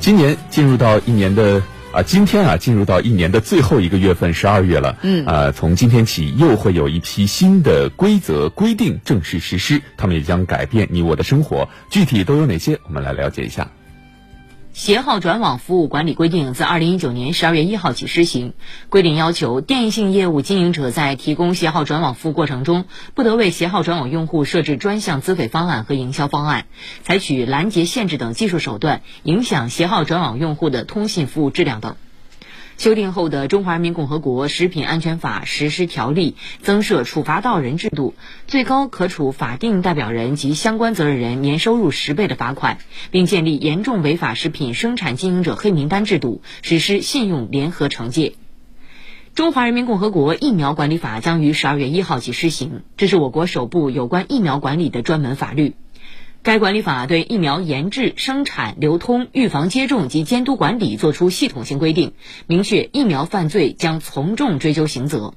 今年进入到一年的啊，今天啊，进入到一年的最后一个月份，十二月了。嗯啊，从今天起又会有一批新的规则规定正式实施，他们也将改变你我的生活。具体都有哪些？我们来了解一下。携号转网服务管理规定自二零一九年十二月一号起施行。规定要求，电信业务经营者在提供携号转网服务过程中，不得为携号转网用户设置专项资费方案和营销方案，采取拦截、限制等技术手段，影响携号转网用户的通信服务质量等。修订后的《中华人民共和国食品安全法实施条例》增设处罚到人制度，最高可处法定代表人及相关责任人年收入十倍的罚款，并建立严重违法食品生产经营者黑名单制度，实施信用联合惩戒。《中华人民共和国疫苗管理法》将于十二月一号起施行，这是我国首部有关疫苗管理的专门法律。该管理法对疫苗研制、生产、流通、预防接种及监督管理作出系统性规定，明确疫苗犯罪将从重追究刑责。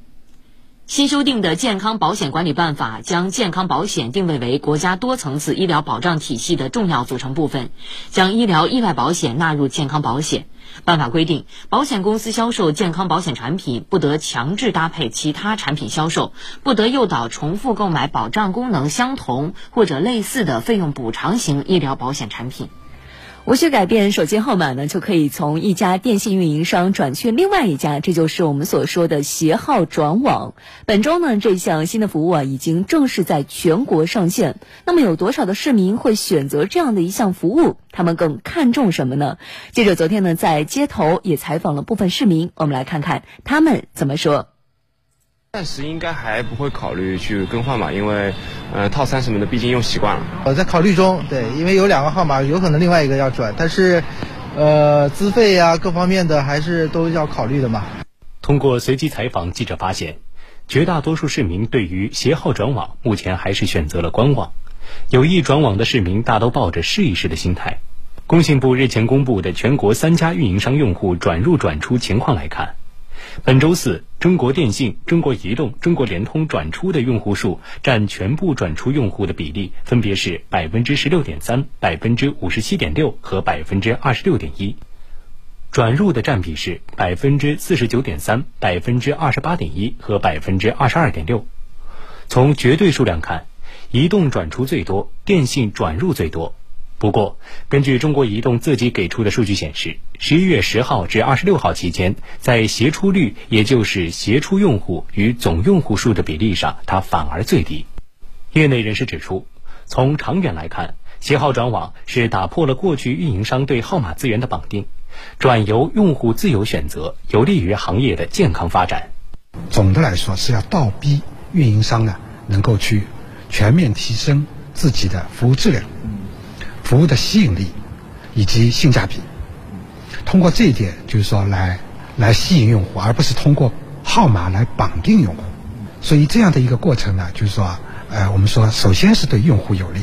新修订的《健康保险管理办法》将健康保险定位为国家多层次医疗保障体系的重要组成部分，将医疗意外保险纳入健康保险。办法规定，保险公司销售健康保险产品，不得强制搭配其他产品销售，不得诱导重复购买保障功能相同或者类似的费用补偿型医疗保险产品。无需改变手机号码呢，就可以从一家电信运营商转去另外一家，这就是我们所说的携号转网。本周呢，这项新的服务啊，已经正式在全国上线。那么，有多少的市民会选择这样的一项服务？他们更看重什么呢？记者昨天呢，在街头也采访了部分市民，我们来看看他们怎么说。暂时应该还不会考虑去更换吧，因为，呃，套餐什么的毕竟用习惯了。我在考虑中，对，因为有两个号码，有可能另外一个要转，但是，呃，资费呀各方面的还是都要考虑的嘛。通过随机采访，记者发现，绝大多数市民对于携号转网目前还是选择了观望，有意转网的市民大都抱着试一试的心态。工信部日前公布的全国三家运营商用户转入转出情况来看。本周四，中国电信、中国移动、中国联通转出的用户数占全部转出用户的比例分别是百分之十六点三、百分之五十七点六和百分之二十六点一；转入的占比是百分之四十九点三、百分之二十八点一和百分之二十二点六。从绝对数量看，移动转出最多，电信转入最多。不过，根据中国移动自己给出的数据显示，十一月十号至二十六号期间，在携出率，也就是携出用户与总用户数的比例上，它反而最低。业内人士指出，从长远来看，携号转网是打破了过去运营商对号码资源的绑定，转由用户自由选择，有利于行业的健康发展。总的来说，是要倒逼运营商呢，能够去全面提升自己的服务质量。服务的吸引力以及性价比，通过这一点，就是说来来吸引用户，而不是通过号码来绑定用户。所以这样的一个过程呢，就是说，呃，我们说，首先是对用户有利。